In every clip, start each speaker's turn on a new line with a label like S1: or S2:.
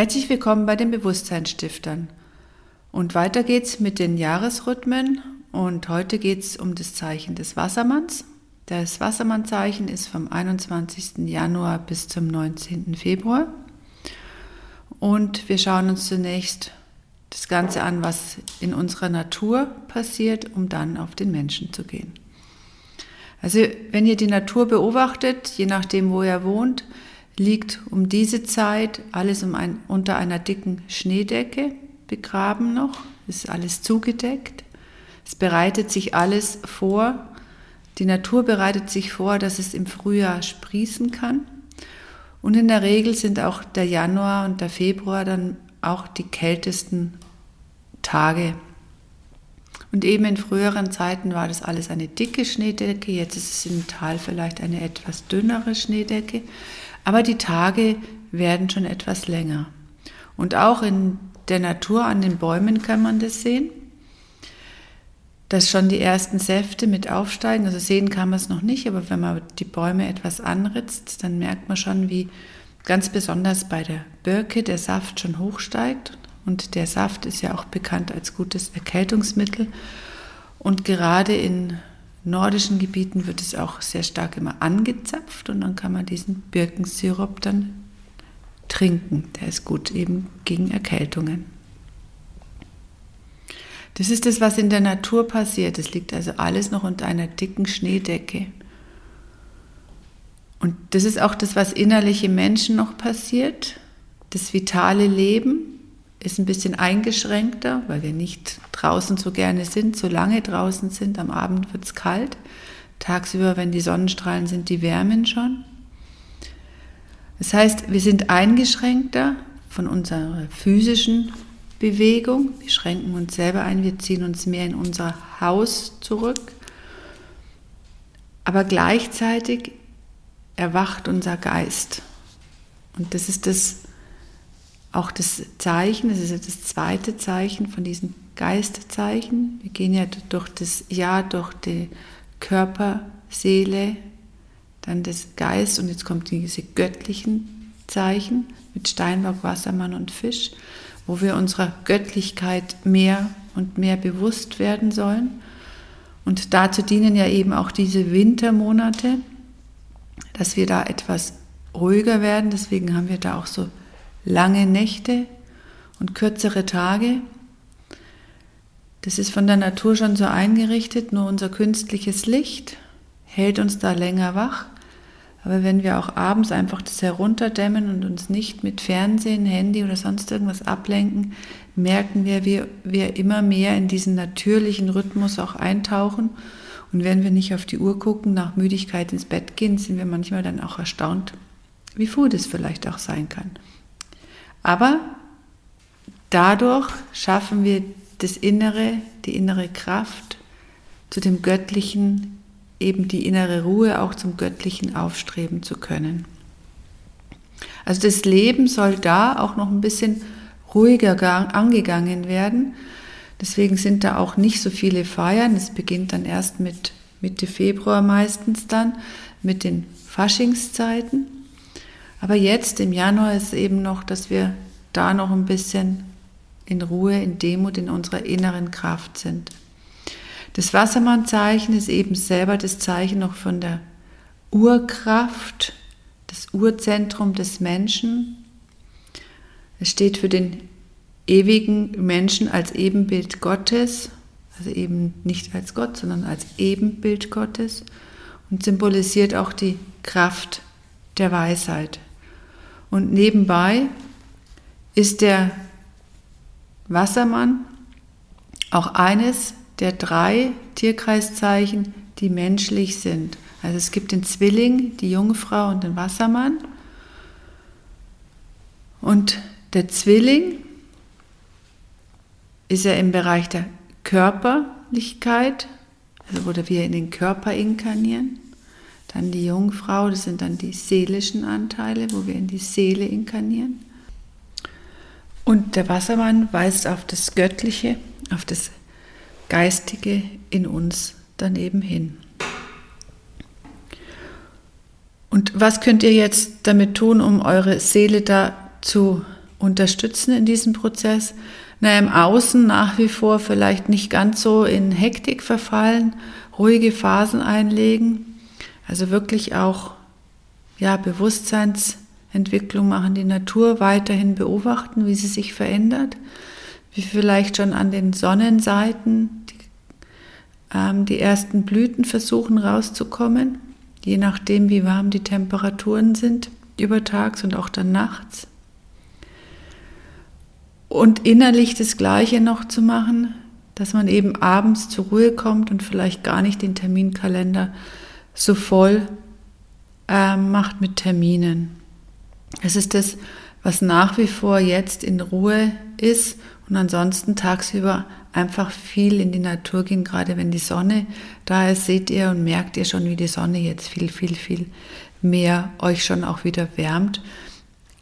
S1: Herzlich willkommen bei den Bewusstseinsstiftern. Und weiter geht's mit den Jahresrhythmen und heute geht's um das Zeichen des Wassermanns. Das Wassermannzeichen ist vom 21. Januar bis zum 19. Februar. Und wir schauen uns zunächst das Ganze an, was in unserer Natur passiert, um dann auf den Menschen zu gehen. Also wenn ihr die Natur beobachtet, je nachdem, wo ihr wohnt, liegt um diese Zeit alles um ein, unter einer dicken Schneedecke begraben noch, ist alles zugedeckt. Es bereitet sich alles vor. Die Natur bereitet sich vor, dass es im Frühjahr sprießen kann. Und in der Regel sind auch der Januar und der Februar dann auch die kältesten Tage. Und eben in früheren Zeiten war das alles eine dicke Schneedecke, jetzt ist es im Tal vielleicht eine etwas dünnere Schneedecke. Aber die Tage werden schon etwas länger. Und auch in der Natur an den Bäumen kann man das sehen, dass schon die ersten Säfte mit aufsteigen. Also sehen kann man es noch nicht, aber wenn man die Bäume etwas anritzt, dann merkt man schon, wie ganz besonders bei der Birke der Saft schon hochsteigt. Und der Saft ist ja auch bekannt als gutes Erkältungsmittel. Und gerade in nordischen Gebieten wird es auch sehr stark immer angezapft und dann kann man diesen Birkensirup dann trinken. Der ist gut eben gegen Erkältungen. Das ist das, was in der Natur passiert. Es liegt also alles noch unter einer dicken Schneedecke. Und das ist auch das, was innerlich im Menschen noch passiert. Das vitale Leben, ist ein bisschen eingeschränkter, weil wir nicht draußen so gerne sind, so lange draußen sind. Am Abend wird es kalt. Tagsüber, wenn die Sonnenstrahlen sind, die wärmen schon. Das heißt, wir sind eingeschränkter von unserer physischen Bewegung. Wir schränken uns selber ein, wir ziehen uns mehr in unser Haus zurück. Aber gleichzeitig erwacht unser Geist. Und das ist das, auch das Zeichen, das ist das zweite Zeichen von diesen Geistzeichen. Wir gehen ja durch das Jahr, durch die Körper, Seele, dann das Geist und jetzt kommt diese göttlichen Zeichen mit Steinbock, Wassermann und Fisch, wo wir unserer Göttlichkeit mehr und mehr bewusst werden sollen. Und dazu dienen ja eben auch diese Wintermonate, dass wir da etwas ruhiger werden. Deswegen haben wir da auch so lange Nächte und kürzere Tage. Das ist von der Natur schon so eingerichtet, nur unser künstliches Licht hält uns da länger wach. Aber wenn wir auch abends einfach das herunterdämmen und uns nicht mit Fernsehen, Handy oder sonst irgendwas ablenken, merken wir, wie wir immer mehr in diesen natürlichen Rhythmus auch eintauchen. Und wenn wir nicht auf die Uhr gucken, nach Müdigkeit ins Bett gehen, sind wir manchmal dann auch erstaunt, wie früh das vielleicht auch sein kann. Aber dadurch schaffen wir das Innere, die innere Kraft zu dem Göttlichen, eben die innere Ruhe auch zum Göttlichen aufstreben zu können. Also das Leben soll da auch noch ein bisschen ruhiger angegangen werden. Deswegen sind da auch nicht so viele Feiern. Es beginnt dann erst mit Mitte Februar meistens dann mit den Faschingszeiten. Aber jetzt im Januar ist eben noch, dass wir da noch ein bisschen in Ruhe, in Demut, in unserer inneren Kraft sind. Das Wassermannzeichen ist eben selber das Zeichen noch von der Urkraft, das Urzentrum des Menschen. Es steht für den ewigen Menschen als Ebenbild Gottes, also eben nicht als Gott, sondern als Ebenbild Gottes und symbolisiert auch die Kraft der Weisheit. Und nebenbei ist der Wassermann auch eines der drei Tierkreiszeichen, die menschlich sind. Also es gibt den Zwilling, die Jungfrau und den Wassermann. Und der Zwilling ist ja im Bereich der Körperlichkeit, also wo wir in den Körper inkarnieren. Dann die Jungfrau, das sind dann die seelischen Anteile, wo wir in die Seele inkarnieren. Und der Wassermann weist auf das Göttliche, auf das Geistige in uns daneben hin. Und was könnt ihr jetzt damit tun, um eure Seele da zu unterstützen in diesem Prozess. Na, im Außen nach wie vor vielleicht nicht ganz so in Hektik verfallen, ruhige Phasen einlegen, also wirklich auch ja, Bewusstseinsentwicklung machen, die Natur weiterhin beobachten, wie sie sich verändert, wie vielleicht schon an den Sonnenseiten die, ähm, die ersten Blüten versuchen rauszukommen, je nachdem, wie warm die Temperaturen sind übertags und auch dann nachts. Und innerlich das Gleiche noch zu machen, dass man eben abends zur Ruhe kommt und vielleicht gar nicht den Terminkalender so voll äh, macht mit Terminen. Es ist das, was nach wie vor jetzt in Ruhe ist und ansonsten tagsüber einfach viel in die Natur gehen, gerade wenn die Sonne da ist, seht ihr und merkt ihr schon, wie die Sonne jetzt viel, viel, viel mehr euch schon auch wieder wärmt,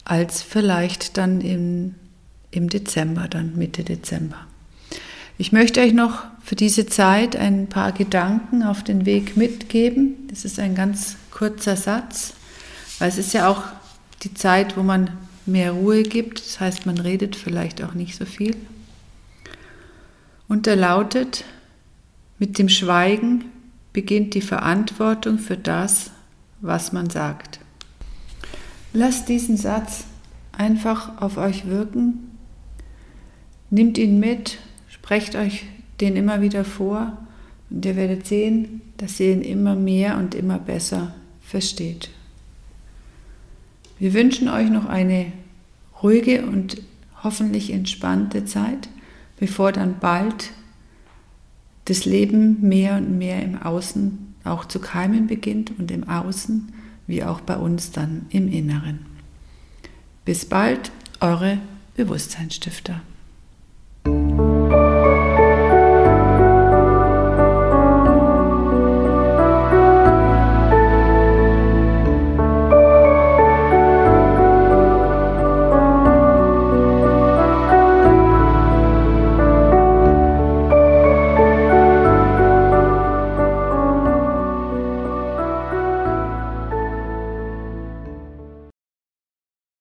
S1: als vielleicht dann im, im Dezember, dann Mitte Dezember. Ich möchte euch noch für diese Zeit ein paar Gedanken auf den Weg mitgeben. Das ist ein ganz kurzer Satz, weil es ist ja auch die Zeit, wo man mehr Ruhe gibt. Das heißt, man redet vielleicht auch nicht so viel. Und er lautet, mit dem Schweigen beginnt die Verantwortung für das, was man sagt. Lasst diesen Satz einfach auf euch wirken, nimmt ihn mit, sprecht euch den immer wieder vor und ihr werdet sehen, dass ihr ihn immer mehr und immer besser versteht. Wir wünschen euch noch eine ruhige und hoffentlich entspannte Zeit, bevor dann bald das Leben mehr und mehr im Außen auch zu keimen beginnt und im Außen wie auch bei uns dann im Inneren. Bis bald, eure Bewusstseinsstifter.